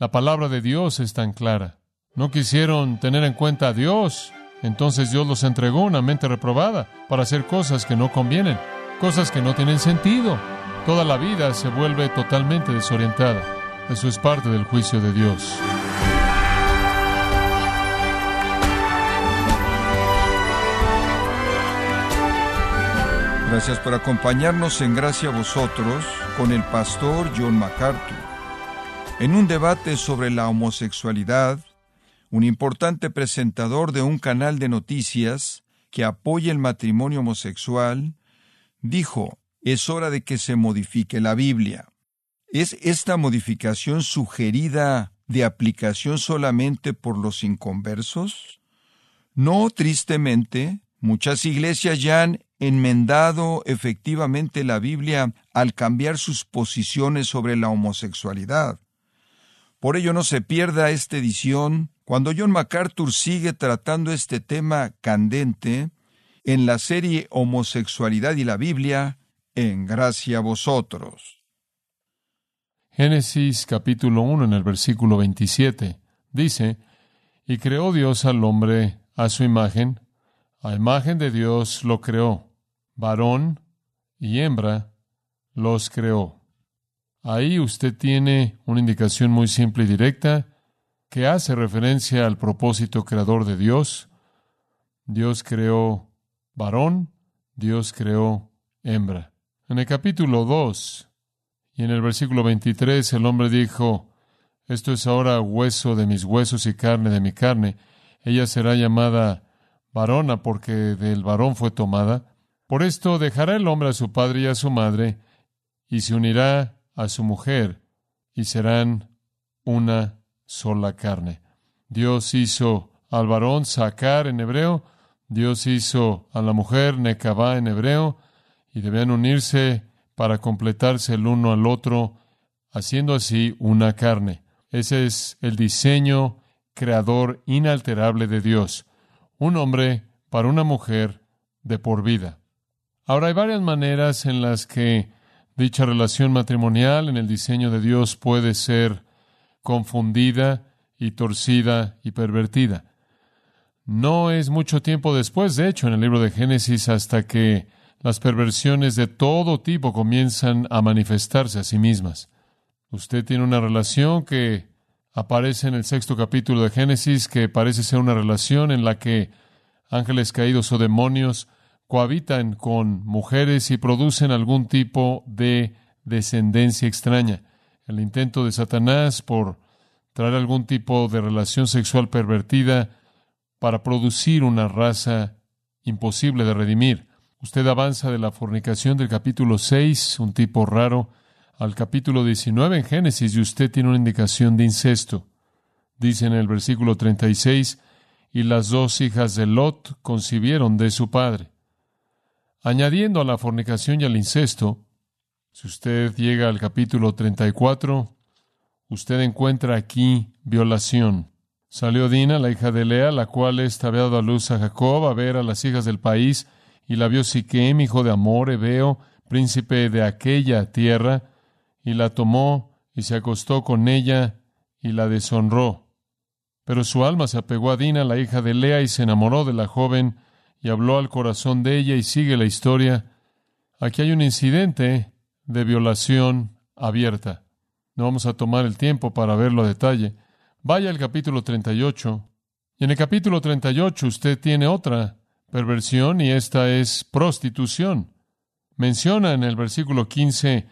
La palabra de Dios es tan clara. No quisieron tener en cuenta a Dios. Entonces Dios los entregó una mente reprobada para hacer cosas que no convienen, cosas que no tienen sentido. Toda la vida se vuelve totalmente desorientada. Eso es parte del juicio de Dios. Gracias por acompañarnos en Gracia a vosotros con el pastor John MacArthur. En un debate sobre la homosexualidad, un importante presentador de un canal de noticias que apoya el matrimonio homosexual, dijo, es hora de que se modifique la Biblia. ¿Es esta modificación sugerida de aplicación solamente por los inconversos? No, tristemente, muchas iglesias ya han enmendado efectivamente la Biblia al cambiar sus posiciones sobre la homosexualidad. Por ello no se pierda esta edición cuando John MacArthur sigue tratando este tema candente en la serie Homosexualidad y la Biblia, en gracia a vosotros. Génesis capítulo 1 en el versículo 27 dice, Y creó Dios al hombre a su imagen, a imagen de Dios lo creó, varón y hembra los creó. Ahí usted tiene una indicación muy simple y directa que hace referencia al propósito creador de Dios. Dios creó varón, Dios creó hembra. En el capítulo 2 y en el versículo 23 el hombre dijo, esto es ahora hueso de mis huesos y carne de mi carne. Ella será llamada varona porque del varón fue tomada. Por esto dejará el hombre a su padre y a su madre, y se unirá a su mujer, y serán una sola carne. Dios hizo al varón sacar en hebreo, Dios hizo a la mujer Nekabá en hebreo, y debían unirse para completarse el uno al otro, haciendo así una carne. Ese es el diseño creador inalterable de Dios. Un hombre para una mujer de por vida. Ahora hay varias maneras en las que dicha relación matrimonial en el diseño de Dios puede ser confundida y torcida y pervertida. No es mucho tiempo después, de hecho, en el libro de Génesis, hasta que las perversiones de todo tipo comienzan a manifestarse a sí mismas. Usted tiene una relación que aparece en el sexto capítulo de Génesis, que parece ser una relación en la que ángeles caídos o demonios cohabitan con mujeres y producen algún tipo de descendencia extraña. El intento de Satanás por traer algún tipo de relación sexual pervertida para producir una raza imposible de redimir. Usted avanza de la fornicación del capítulo 6, un tipo raro, al capítulo 19 en Génesis y usted tiene una indicación de incesto. Dice en el versículo 36, y las dos hijas de Lot concibieron de su padre. Añadiendo a la fornicación y al incesto, si usted llega al capítulo 34, usted encuentra aquí violación. Salió Dina, la hija de Lea, la cual estaba dado a luz a Jacob, a ver a las hijas del país, y la vio Siquem, hijo de Amor, Ebeo, príncipe de aquella tierra, y la tomó y se acostó con ella y la deshonró. Pero su alma se apegó a Dina, la hija de Lea, y se enamoró de la joven, y habló al corazón de ella y sigue la historia. Aquí hay un incidente de violación abierta. No vamos a tomar el tiempo para verlo a detalle. Vaya al capítulo 38. Y en el capítulo 38 usted tiene otra perversión y esta es prostitución. Menciona en el versículo 15,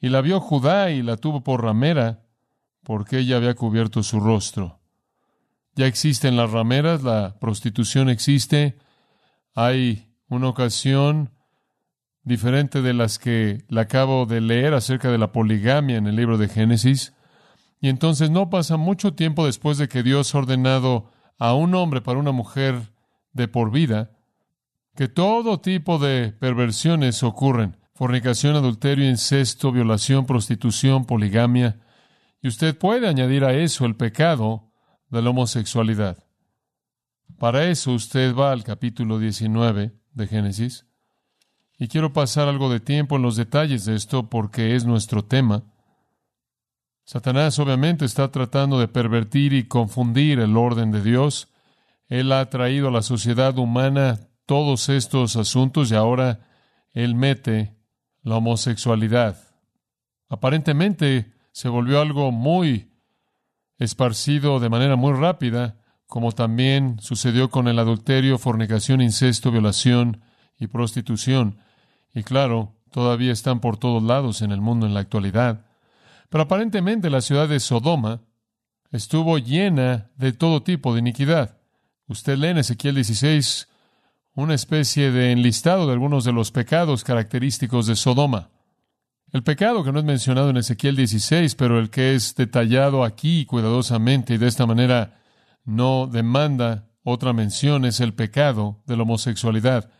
y la vio Judá y la tuvo por ramera, porque ella había cubierto su rostro. Ya existen las rameras, la prostitución existe, hay una ocasión diferente de las que le acabo de leer acerca de la poligamia en el libro de Génesis. Y entonces no pasa mucho tiempo después de que Dios ha ordenado a un hombre para una mujer de por vida, que todo tipo de perversiones ocurren. Fornicación, adulterio, incesto, violación, prostitución, poligamia. Y usted puede añadir a eso el pecado de la homosexualidad. Para eso usted va al capítulo 19 de Génesis. Y quiero pasar algo de tiempo en los detalles de esto porque es nuestro tema. Satanás obviamente está tratando de pervertir y confundir el orden de Dios. Él ha traído a la sociedad humana todos estos asuntos y ahora él mete la homosexualidad. Aparentemente se volvió algo muy esparcido de manera muy rápida, como también sucedió con el adulterio, fornicación, incesto, violación y prostitución. Y claro, todavía están por todos lados en el mundo en la actualidad. Pero aparentemente la ciudad de Sodoma estuvo llena de todo tipo de iniquidad. Usted lee en Ezequiel 16 una especie de enlistado de algunos de los pecados característicos de Sodoma. El pecado que no es mencionado en Ezequiel 16, pero el que es detallado aquí cuidadosamente y de esta manera no demanda otra mención, es el pecado de la homosexualidad.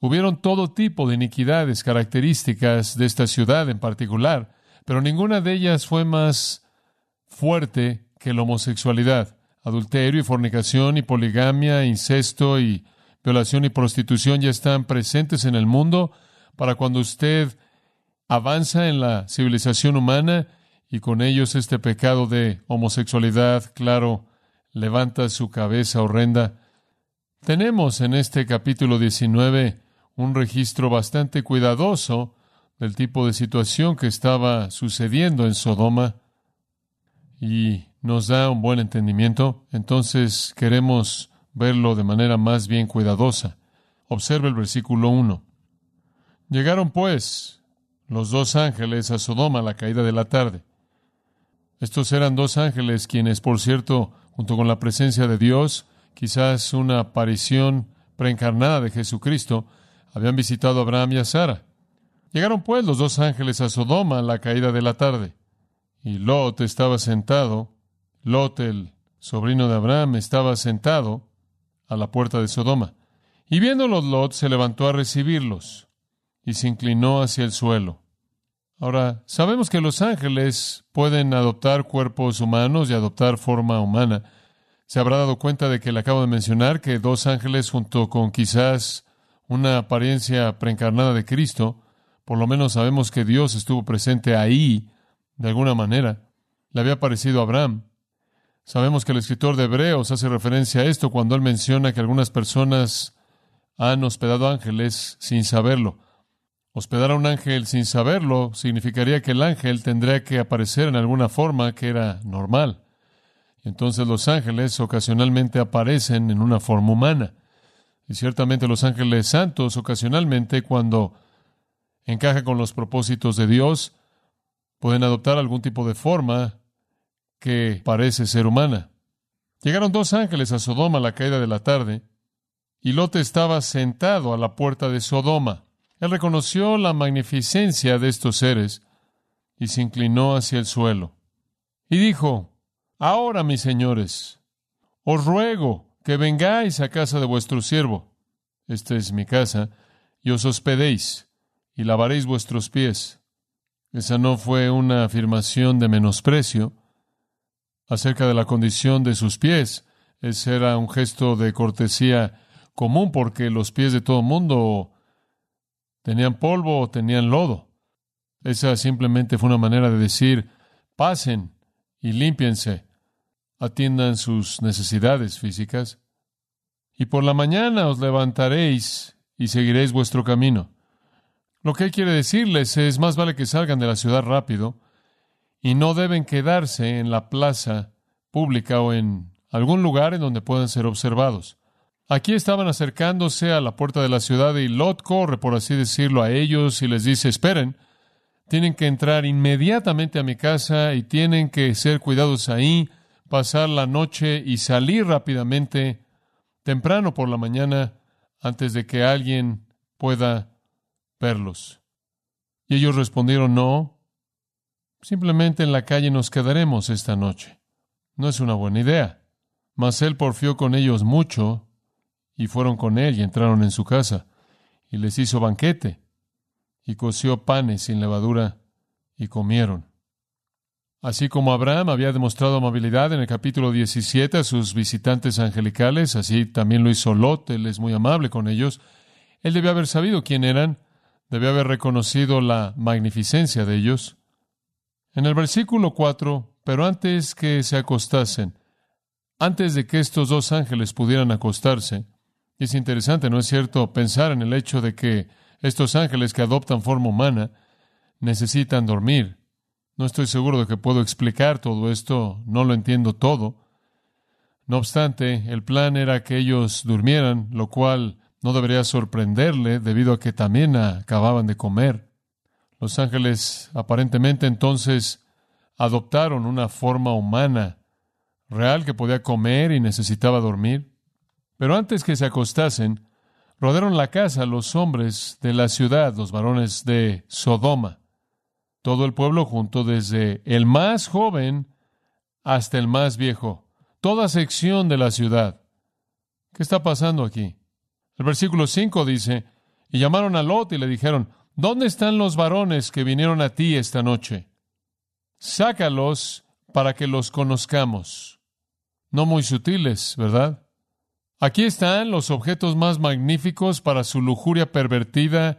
Hubieron todo tipo de iniquidades características de esta ciudad en particular, pero ninguna de ellas fue más fuerte que la homosexualidad. Adulterio y fornicación y poligamia, incesto y violación y prostitución ya están presentes en el mundo para cuando usted avanza en la civilización humana y con ellos este pecado de homosexualidad, claro, levanta su cabeza horrenda. Tenemos en este capítulo 19 un registro bastante cuidadoso del tipo de situación que estaba sucediendo en Sodoma y nos da un buen entendimiento, entonces queremos verlo de manera más bien cuidadosa. Observe el versículo 1. Llegaron pues los dos ángeles a Sodoma a la caída de la tarde. Estos eran dos ángeles quienes, por cierto, junto con la presencia de Dios, quizás una aparición preencarnada de Jesucristo, habían visitado a Abraham y a Sara. Llegaron pues los dos ángeles a Sodoma a la caída de la tarde. Y Lot estaba sentado, Lot el sobrino de Abraham estaba sentado a la puerta de Sodoma. Y viéndolos Lot se levantó a recibirlos y se inclinó hacia el suelo. Ahora, sabemos que los ángeles pueden adoptar cuerpos humanos y adoptar forma humana. Se habrá dado cuenta de que le acabo de mencionar que dos ángeles junto con quizás una apariencia preencarnada de Cristo por lo menos sabemos que Dios estuvo presente ahí de alguna manera. Le había parecido a Abraham. Sabemos que el escritor de Hebreos hace referencia a esto cuando él menciona que algunas personas han hospedado ángeles sin saberlo. Hospedar a un ángel sin saberlo significaría que el ángel tendría que aparecer en alguna forma que era normal. Entonces los ángeles ocasionalmente aparecen en una forma humana. Y ciertamente los ángeles santos ocasionalmente cuando encaja con los propósitos de Dios, pueden adoptar algún tipo de forma que parece ser humana. Llegaron dos ángeles a Sodoma a la caída de la tarde, y Lot estaba sentado a la puerta de Sodoma. Él reconoció la magnificencia de estos seres y se inclinó hacia el suelo. Y dijo, Ahora, mis señores, os ruego que vengáis a casa de vuestro siervo. Esta es mi casa, y os hospedéis y lavaréis vuestros pies. Esa no fue una afirmación de menosprecio acerca de la condición de sus pies. Ese era un gesto de cortesía común porque los pies de todo mundo tenían polvo o tenían lodo. Esa simplemente fue una manera de decir, pasen y límpiense, atiendan sus necesidades físicas. Y por la mañana os levantaréis y seguiréis vuestro camino. Lo que quiere decirles es más vale que salgan de la ciudad rápido y no deben quedarse en la plaza pública o en algún lugar en donde puedan ser observados. Aquí estaban acercándose a la puerta de la ciudad y Lot corre, por así decirlo, a ellos y les dice, esperen, tienen que entrar inmediatamente a mi casa y tienen que ser cuidados ahí, pasar la noche y salir rápidamente, temprano por la mañana, antes de que alguien pueda verlos. Y ellos respondieron, no, simplemente en la calle nos quedaremos esta noche. No es una buena idea. Mas él porfió con ellos mucho, y fueron con él y entraron en su casa, y les hizo banquete, y coció panes sin levadura, y comieron. Así como Abraham había demostrado amabilidad en el capítulo 17 a sus visitantes angelicales, así también lo hizo Lot, él es muy amable con ellos. Él debe haber sabido quién eran, Debe haber reconocido la magnificencia de ellos. En el versículo 4, pero antes que se acostasen, antes de que estos dos ángeles pudieran acostarse, y es interesante, ¿no es cierto?, pensar en el hecho de que estos ángeles que adoptan forma humana necesitan dormir. No estoy seguro de que puedo explicar todo esto, no lo entiendo todo. No obstante, el plan era que ellos durmieran, lo cual no debería sorprenderle debido a que también acababan de comer. Los ángeles aparentemente entonces adoptaron una forma humana real que podía comer y necesitaba dormir. Pero antes que se acostasen, rodearon la casa los hombres de la ciudad, los varones de Sodoma. Todo el pueblo junto, desde el más joven hasta el más viejo, toda sección de la ciudad. ¿Qué está pasando aquí? El versículo 5 dice, y llamaron a Lot y le dijeron, ¿dónde están los varones que vinieron a ti esta noche? Sácalos para que los conozcamos. No muy sutiles, ¿verdad? Aquí están los objetos más magníficos para su lujuria pervertida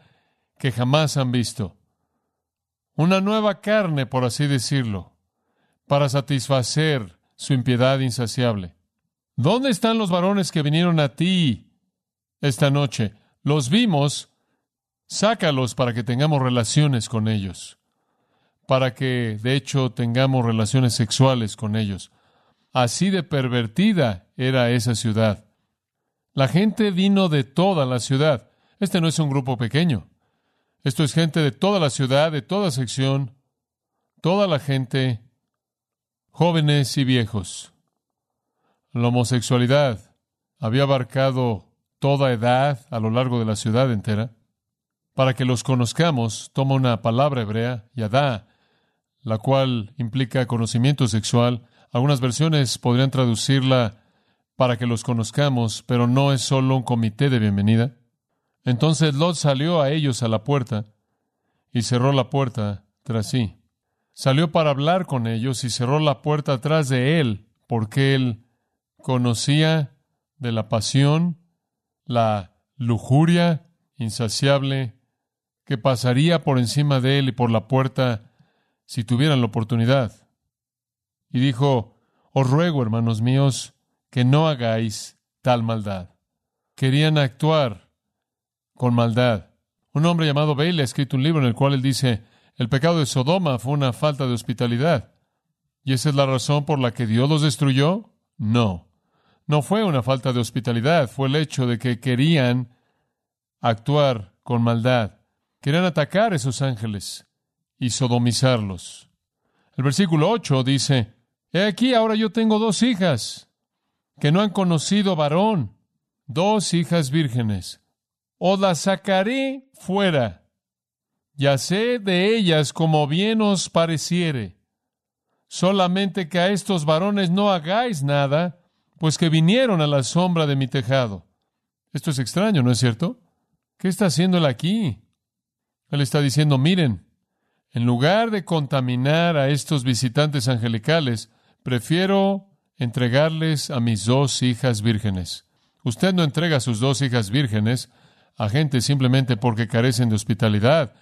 que jamás han visto. Una nueva carne, por así decirlo, para satisfacer su impiedad insaciable. ¿Dónde están los varones que vinieron a ti esta noche? Los vimos, sácalos para que tengamos relaciones con ellos, para que de hecho tengamos relaciones sexuales con ellos. Así de pervertida era esa ciudad. La gente vino de toda la ciudad. Este no es un grupo pequeño. Esto es gente de toda la ciudad, de toda sección, toda la gente, jóvenes y viejos. La homosexualidad había abarcado toda edad a lo largo de la ciudad entera. Para que los conozcamos, toma una palabra hebrea, yadá, la cual implica conocimiento sexual. Algunas versiones podrían traducirla para que los conozcamos, pero no es solo un comité de bienvenida. Entonces Lot salió a ellos a la puerta y cerró la puerta tras sí. Salió para hablar con ellos y cerró la puerta atrás de él, porque él conocía de la pasión, la lujuria insaciable que pasaría por encima de él y por la puerta si tuvieran la oportunidad. Y dijo, Os ruego, hermanos míos, que no hagáis tal maldad. Querían actuar con maldad. Un hombre llamado Bailey ha escrito un libro en el cual él dice, el pecado de Sodoma fue una falta de hospitalidad. ¿Y esa es la razón por la que Dios los destruyó? No. No fue una falta de hospitalidad, fue el hecho de que querían actuar con maldad. Querían atacar a esos ángeles y sodomizarlos. El versículo 8 dice, He aquí ahora yo tengo dos hijas que no han conocido varón, dos hijas vírgenes. Os las sacaré fuera, ya sé de ellas como bien os pareciere. Solamente que a estos varones no hagáis nada, pues que vinieron a la sombra de mi tejado. Esto es extraño, ¿no es cierto? ¿Qué está haciendo él aquí? Él está diciendo, miren, en lugar de contaminar a estos visitantes angelicales, prefiero entregarles a mis dos hijas vírgenes. Usted no entrega a sus dos hijas vírgenes a gente simplemente porque carecen de hospitalidad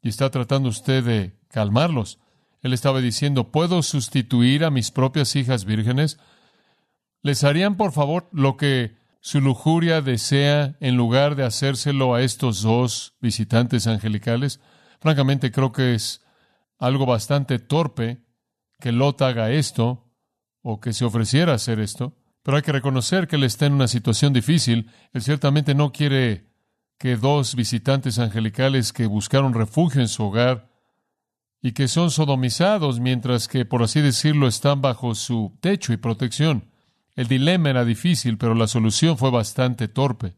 y está tratando usted de calmarlos. Él estaba diciendo, ¿puedo sustituir a mis propias hijas vírgenes? ¿Les harían, por favor, lo que su lujuria desea en lugar de hacérselo a estos dos visitantes angelicales? Francamente, creo que es algo bastante torpe que Lot haga esto, o que se ofreciera a hacer esto, pero hay que reconocer que él está en una situación difícil. Él ciertamente no quiere que dos visitantes angelicales que buscaron refugio en su hogar y que son sodomizados mientras que, por así decirlo, están bajo su techo y protección. El dilema era difícil, pero la solución fue bastante torpe.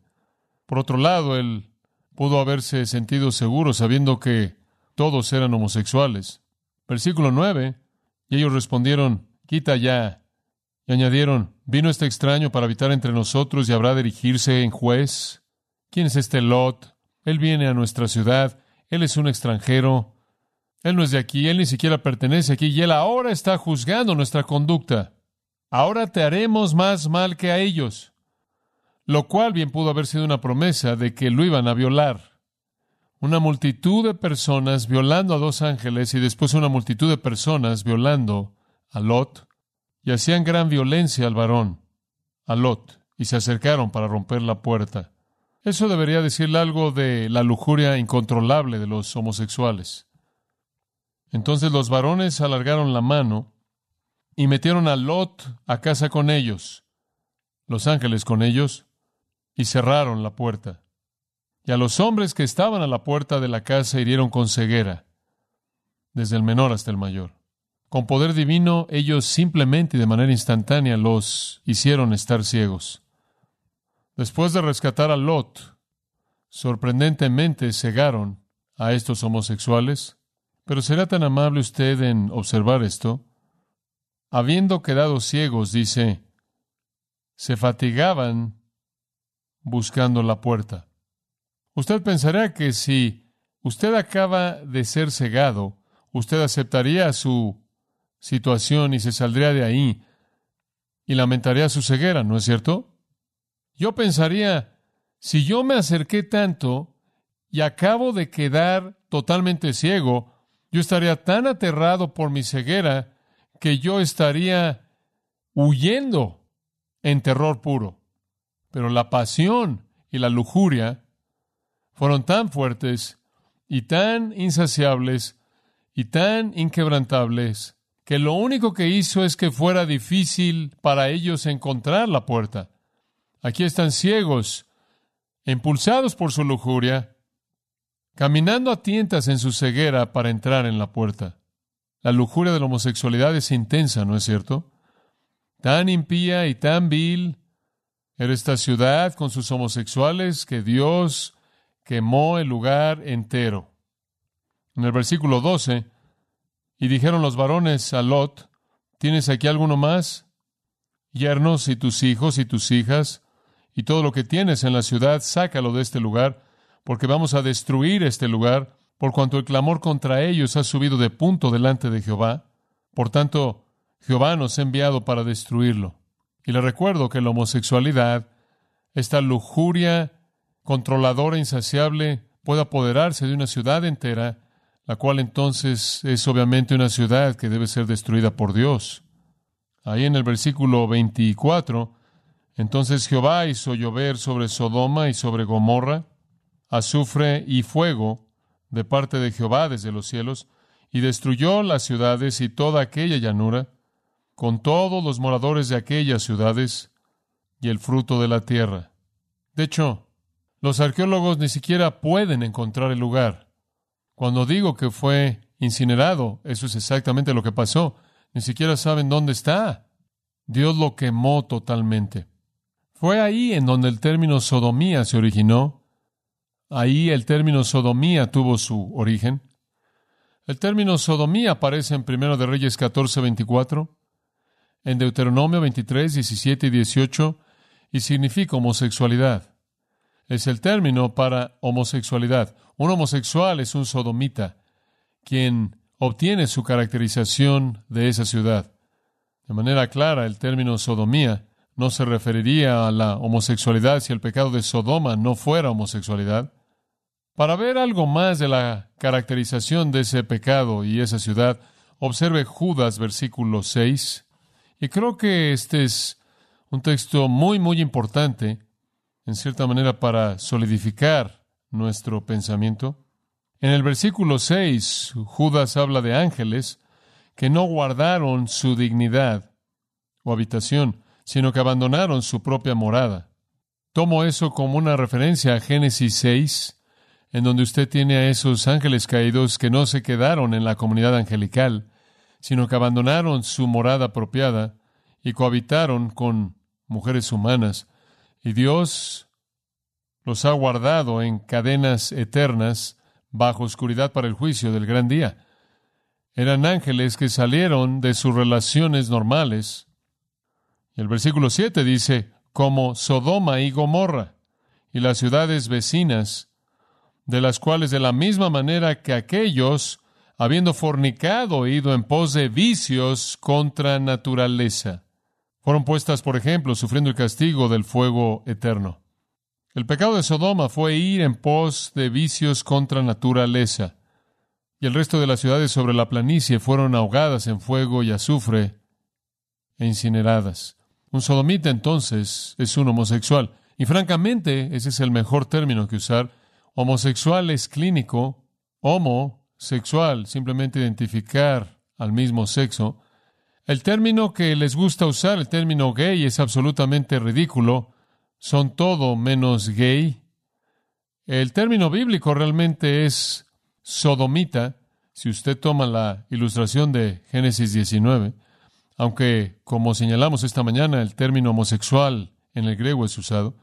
Por otro lado, él pudo haberse sentido seguro sabiendo que todos eran homosexuales. Versículo 9. Y ellos respondieron, quita ya. Y añadieron, ¿vino este extraño para habitar entre nosotros y habrá de en juez? ¿Quién es este Lot? Él viene a nuestra ciudad, él es un extranjero, él no es de aquí, él ni siquiera pertenece aquí y él ahora está juzgando nuestra conducta. Ahora te haremos más mal que a ellos. Lo cual bien pudo haber sido una promesa de que lo iban a violar. una multitud de personas violando a dos ángeles y después una multitud de personas violando a y hacían gran violencia al varón, a Lot, y se acercaron para romper la puerta. Eso debería decirle algo de la lujuria incontrolable de los homosexuales. Entonces los varones alargaron la mano y metieron a Lot a casa con ellos, los ángeles con ellos, y cerraron la puerta. Y a los hombres que estaban a la puerta de la casa hirieron con ceguera, desde el menor hasta el mayor. Con poder divino, ellos simplemente y de manera instantánea los hicieron estar ciegos. Después de rescatar a Lot, sorprendentemente cegaron a estos homosexuales. Pero será tan amable usted en observar esto. Habiendo quedado ciegos, dice, se fatigaban buscando la puerta. Usted pensará que si usted acaba de ser cegado, usted aceptaría su situación y se saldría de ahí y lamentaría su ceguera, ¿no es cierto? Yo pensaría, si yo me acerqué tanto y acabo de quedar totalmente ciego, yo estaría tan aterrado por mi ceguera que yo estaría huyendo en terror puro. Pero la pasión y la lujuria fueron tan fuertes y tan insaciables y tan inquebrantables que lo único que hizo es que fuera difícil para ellos encontrar la puerta. Aquí están ciegos, impulsados por su lujuria, caminando a tientas en su ceguera para entrar en la puerta. La lujuria de la homosexualidad es intensa, ¿no es cierto? Tan impía y tan vil era esta ciudad con sus homosexuales que Dios quemó el lugar entero. En el versículo 12, y dijeron los varones a Lot, ¿tienes aquí alguno más? Yernos y tus hijos y tus hijas, y todo lo que tienes en la ciudad, sácalo de este lugar, porque vamos a destruir este lugar, por cuanto el clamor contra ellos ha subido de punto delante de Jehová. Por tanto, Jehová nos ha enviado para destruirlo. Y le recuerdo que la homosexualidad, esta lujuria controladora, insaciable, puede apoderarse de una ciudad entera, la cual entonces es obviamente una ciudad que debe ser destruida por Dios. Ahí en el versículo 24, entonces Jehová hizo llover sobre Sodoma y sobre Gomorra azufre y fuego de parte de Jehová desde los cielos, y destruyó las ciudades y toda aquella llanura, con todos los moradores de aquellas ciudades y el fruto de la tierra. De hecho, los arqueólogos ni siquiera pueden encontrar el lugar. Cuando digo que fue incinerado, eso es exactamente lo que pasó. Ni siquiera saben dónde está. Dios lo quemó totalmente. Fue ahí en donde el término sodomía se originó. Ahí el término sodomía tuvo su origen. El término sodomía aparece en 1 de Reyes 14, 24, en Deuteronomio 23, 17 y 18, y significa homosexualidad es el término para homosexualidad. Un homosexual es un sodomita, quien obtiene su caracterización de esa ciudad. De manera clara, el término sodomía no se referiría a la homosexualidad si el pecado de Sodoma no fuera homosexualidad. Para ver algo más de la caracterización de ese pecado y esa ciudad, observe Judas versículo 6. Y creo que este es un texto muy, muy importante en cierta manera, para solidificar nuestro pensamiento. En el versículo 6, Judas habla de ángeles que no guardaron su dignidad o habitación, sino que abandonaron su propia morada. Tomo eso como una referencia a Génesis 6, en donde usted tiene a esos ángeles caídos que no se quedaron en la comunidad angelical, sino que abandonaron su morada apropiada y cohabitaron con mujeres humanas y Dios los ha guardado en cadenas eternas bajo oscuridad para el juicio del gran día. Eran ángeles que salieron de sus relaciones normales. Y el versículo 7 dice, como Sodoma y Gomorra, y las ciudades vecinas, de las cuales de la misma manera que aquellos, habiendo fornicado, ido en pos de vicios contra naturaleza fueron puestas, por ejemplo, sufriendo el castigo del fuego eterno. El pecado de Sodoma fue ir en pos de vicios contra naturaleza, y el resto de las ciudades sobre la planicie fueron ahogadas en fuego y azufre e incineradas. Un sodomita entonces es un homosexual, y francamente ese es el mejor término que usar. Homosexual es clínico, homosexual, simplemente identificar al mismo sexo. El término que les gusta usar, el término gay, es absolutamente ridículo son todo menos gay. El término bíblico realmente es sodomita, si usted toma la ilustración de Génesis 19, aunque, como señalamos esta mañana, el término homosexual en el griego es usado,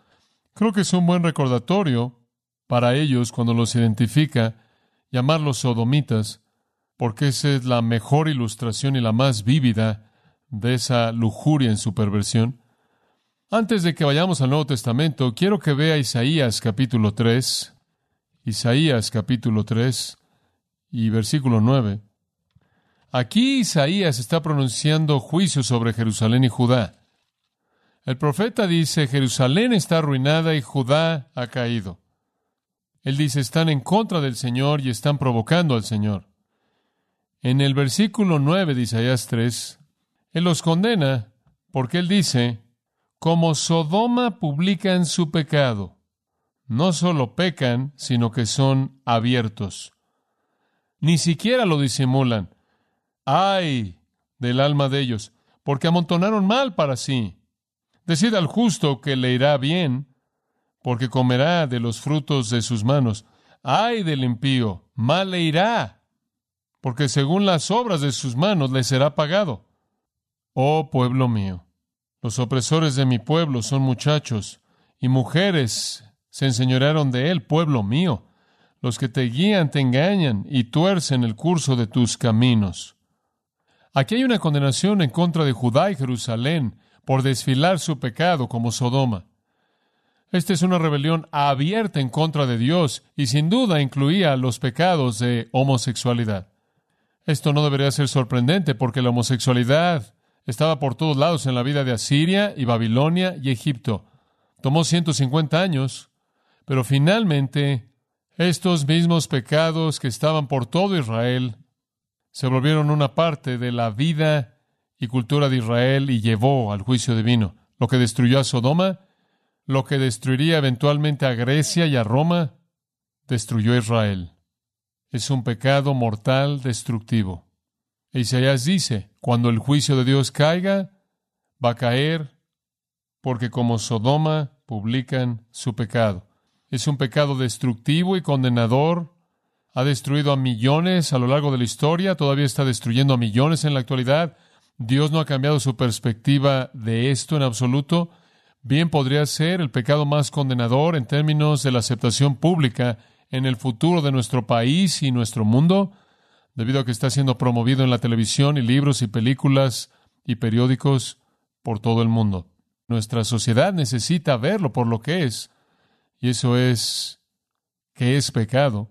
creo que es un buen recordatorio para ellos cuando los identifica llamarlos sodomitas, porque esa es la mejor ilustración y la más vívida de esa lujuria en su perversión. Antes de que vayamos al Nuevo Testamento, quiero que vea Isaías capítulo 3, Isaías capítulo 3 y versículo 9. Aquí Isaías está pronunciando juicio sobre Jerusalén y Judá. El profeta dice, Jerusalén está arruinada y Judá ha caído. Él dice, están en contra del Señor y están provocando al Señor. En el versículo 9 de Isaías 3, Él los condena porque Él dice, como Sodoma publican su pecado. No solo pecan, sino que son abiertos. Ni siquiera lo disimulan. ¡Ay! del alma de ellos, porque amontonaron mal para sí. Decida al justo que le irá bien, porque comerá de los frutos de sus manos. ¡Ay del impío! Mal le irá, porque según las obras de sus manos le será pagado. Oh pueblo mío, los opresores de mi pueblo son muchachos, y mujeres se enseñorearon de él, pueblo mío. Los que te guían te engañan y tuercen el curso de tus caminos. Aquí hay una condenación en contra de Judá y Jerusalén por desfilar su pecado como Sodoma. Esta es una rebelión abierta en contra de Dios y sin duda incluía los pecados de homosexualidad. Esto no debería ser sorprendente porque la homosexualidad estaba por todos lados en la vida de Asiria y Babilonia y Egipto. Tomó 150 años, pero finalmente estos mismos pecados que estaban por todo Israel se volvieron una parte de la vida y cultura de Israel y llevó al juicio divino. Lo que destruyó a Sodoma, lo que destruiría eventualmente a Grecia y a Roma, destruyó a Israel. Es un pecado mortal destructivo. Isaías dice, cuando el juicio de Dios caiga, va a caer porque como Sodoma publican su pecado. Es un pecado destructivo y condenador. Ha destruido a millones a lo largo de la historia, todavía está destruyendo a millones en la actualidad. Dios no ha cambiado su perspectiva de esto en absoluto. Bien podría ser el pecado más condenador en términos de la aceptación pública en el futuro de nuestro país y nuestro mundo debido a que está siendo promovido en la televisión y libros y películas y periódicos por todo el mundo. Nuestra sociedad necesita verlo por lo que es, y eso es que es pecado.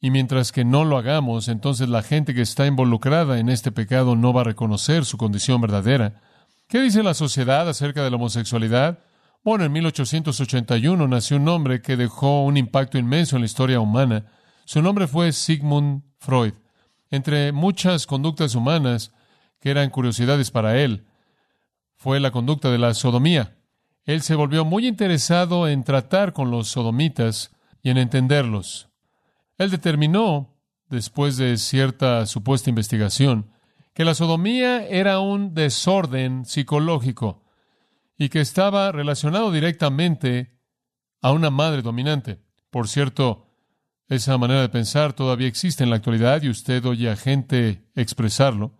Y mientras que no lo hagamos, entonces la gente que está involucrada en este pecado no va a reconocer su condición verdadera. ¿Qué dice la sociedad acerca de la homosexualidad? Bueno, en 1881 nació un hombre que dejó un impacto inmenso en la historia humana. Su nombre fue Sigmund Freud. Entre muchas conductas humanas que eran curiosidades para él, fue la conducta de la sodomía. Él se volvió muy interesado en tratar con los sodomitas y en entenderlos. Él determinó, después de cierta supuesta investigación, que la sodomía era un desorden psicológico y que estaba relacionado directamente a una madre dominante. Por cierto, esa manera de pensar todavía existe en la actualidad y usted oye a gente expresarlo.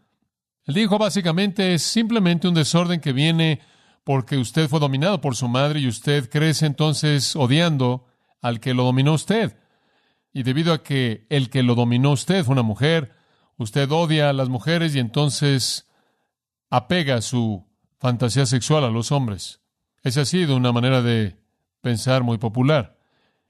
Él dijo básicamente es simplemente un desorden que viene porque usted fue dominado por su madre y usted crece entonces odiando al que lo dominó usted. Y debido a que el que lo dominó usted fue una mujer, usted odia a las mujeres y entonces apega su fantasía sexual a los hombres. Esa ha sido una manera de pensar muy popular.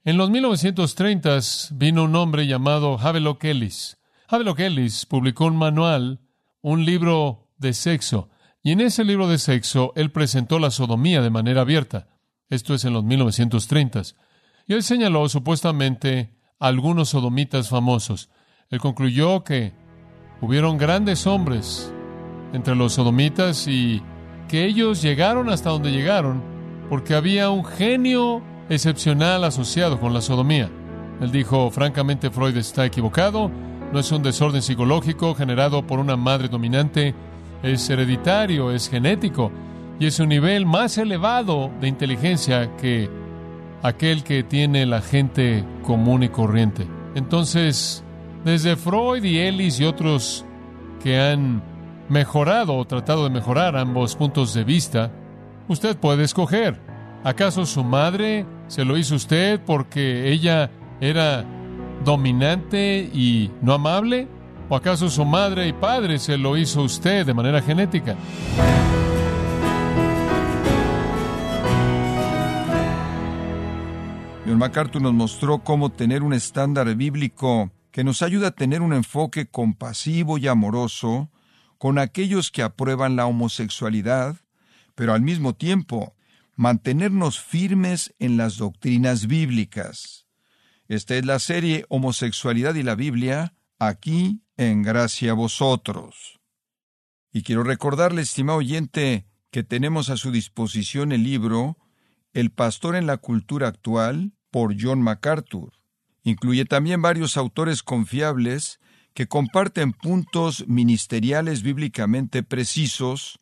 En los 1930 vino un hombre llamado Havelock Ellis. Havelock Ellis publicó un manual, un libro de sexo, y en ese libro de sexo él presentó la sodomía de manera abierta. Esto es en los 1930s. Y él señaló supuestamente algunos sodomitas famosos. Él concluyó que hubieron grandes hombres entre los sodomitas y que ellos llegaron hasta donde llegaron porque había un genio excepcional asociado con la sodomía. Él dijo, francamente, Freud está equivocado, no es un desorden psicológico generado por una madre dominante, es hereditario, es genético y es un nivel más elevado de inteligencia que aquel que tiene la gente común y corriente. Entonces, desde Freud y Ellis y otros que han mejorado o tratado de mejorar ambos puntos de vista, usted puede escoger. ¿Acaso su madre se lo hizo usted porque ella era dominante y no amable? ¿O acaso su madre y padre se lo hizo usted de manera genética? John MacArthur nos mostró cómo tener un estándar bíblico que nos ayuda a tener un enfoque compasivo y amoroso con aquellos que aprueban la homosexualidad, pero al mismo tiempo mantenernos firmes en las doctrinas bíblicas. Esta es la serie Homosexualidad y la Biblia, aquí en Gracia a Vosotros. Y quiero recordarle, estimado oyente, que tenemos a su disposición el libro El Pastor en la Cultura Actual por John MacArthur. Incluye también varios autores confiables que comparten puntos ministeriales bíblicamente precisos,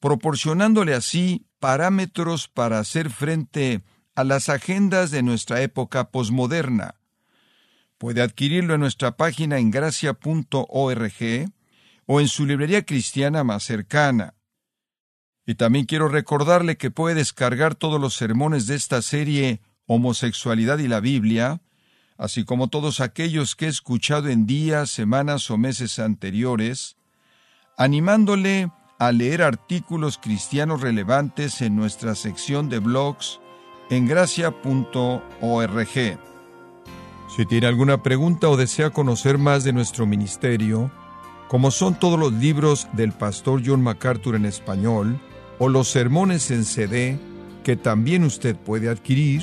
proporcionándole así parámetros para hacer frente a las agendas de nuestra época posmoderna. Puede adquirirlo en nuestra página en gracia.org o en su librería cristiana más cercana. Y también quiero recordarle que puede descargar todos los sermones de esta serie Homosexualidad y la Biblia, así como todos aquellos que he escuchado en días, semanas o meses anteriores, animándole a leer artículos cristianos relevantes en nuestra sección de blogs en gracia.org. Si tiene alguna pregunta o desea conocer más de nuestro ministerio, como son todos los libros del pastor John MacArthur en español o los sermones en CD que también usted puede adquirir,